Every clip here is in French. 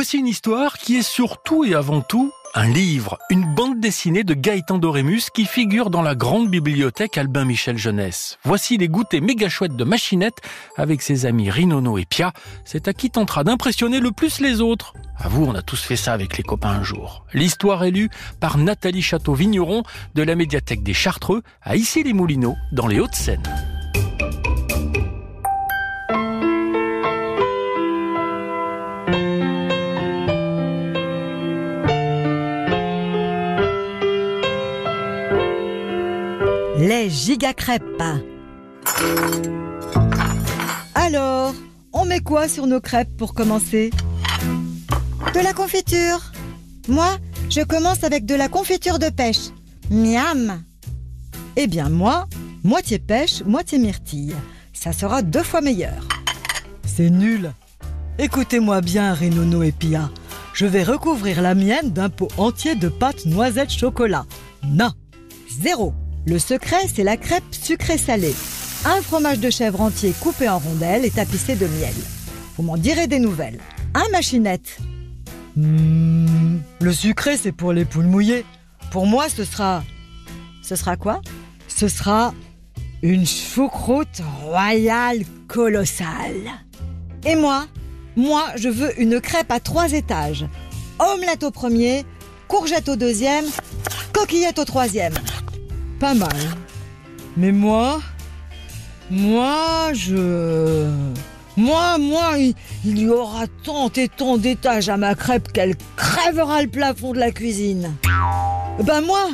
Voici une histoire qui est surtout et avant tout un livre, une bande dessinée de Gaëtan Dorémus qui figure dans la grande bibliothèque Albin Michel Jeunesse. Voici les goûters méga chouettes de Machinette avec ses amis Rinono et Pia. C'est à qui tentera d'impressionner le plus les autres. À vous, on a tous fait ça avec les copains un jour. L'histoire est lue par Nathalie Château-Vigneron de la médiathèque des Chartreux à Issy-les-Moulineaux dans les Hauts-de-Seine. Les gigacrêpes. Alors, on met quoi sur nos crêpes pour commencer? De la confiture. Moi, je commence avec de la confiture de pêche. Miam Eh bien moi, moitié pêche, moitié myrtille. Ça sera deux fois meilleur. C'est nul. Écoutez-moi bien, Renono et Pia. Je vais recouvrir la mienne d'un pot entier de pâte noisette chocolat. Non. Zéro. Le secret, c'est la crêpe sucrée salée. Un fromage de chèvre entier coupé en rondelles et tapissé de miel. Vous m'en direz des nouvelles. Un machinette? Hmm, le sucré, c'est pour les poules mouillées. Pour moi, ce sera. Ce sera quoi? Ce sera une choucroute royale colossale. Et moi? Moi, je veux une crêpe à trois étages. Omelette au premier, courgette au deuxième, coquillette au troisième. Pas mal. Mais moi, moi, je... Moi, moi, il, il y aura tant et tant d'étages à ma crêpe qu'elle crèvera le plafond de la cuisine. Ben moi,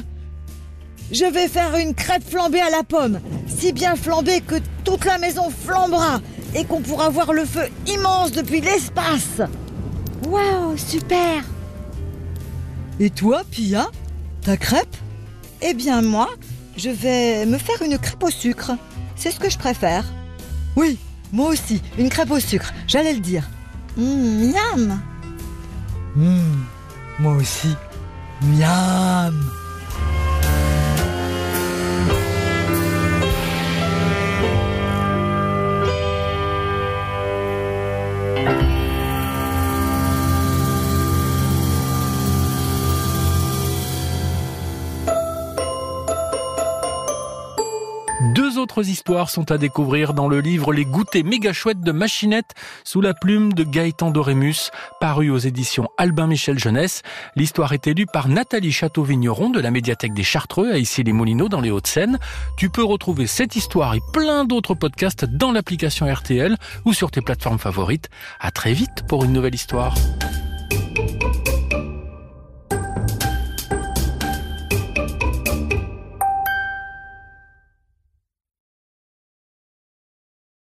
je vais faire une crêpe flambée à la pomme, si bien flambée que toute la maison flambera et qu'on pourra voir le feu immense depuis l'espace. Waouh, super Et toi, Pia Ta crêpe? Eh bien moi, je vais me faire une crêpe au sucre. C'est ce que je préfère. Oui, moi aussi, une crêpe au sucre, j'allais le dire. Mmh, miam Mmh, moi aussi. Miam Deux autres histoires sont à découvrir dans le livre Les goûters méga chouettes de Machinette sous la plume de Gaëtan Dorémus, paru aux éditions Albin Michel Jeunesse. L'histoire est élue par Nathalie Château-Vigneron de la médiathèque des Chartreux à Issy-les-Moulineaux dans les Hauts-de-Seine. Tu peux retrouver cette histoire et plein d'autres podcasts dans l'application RTL ou sur tes plateformes favorites. À très vite pour une nouvelle histoire.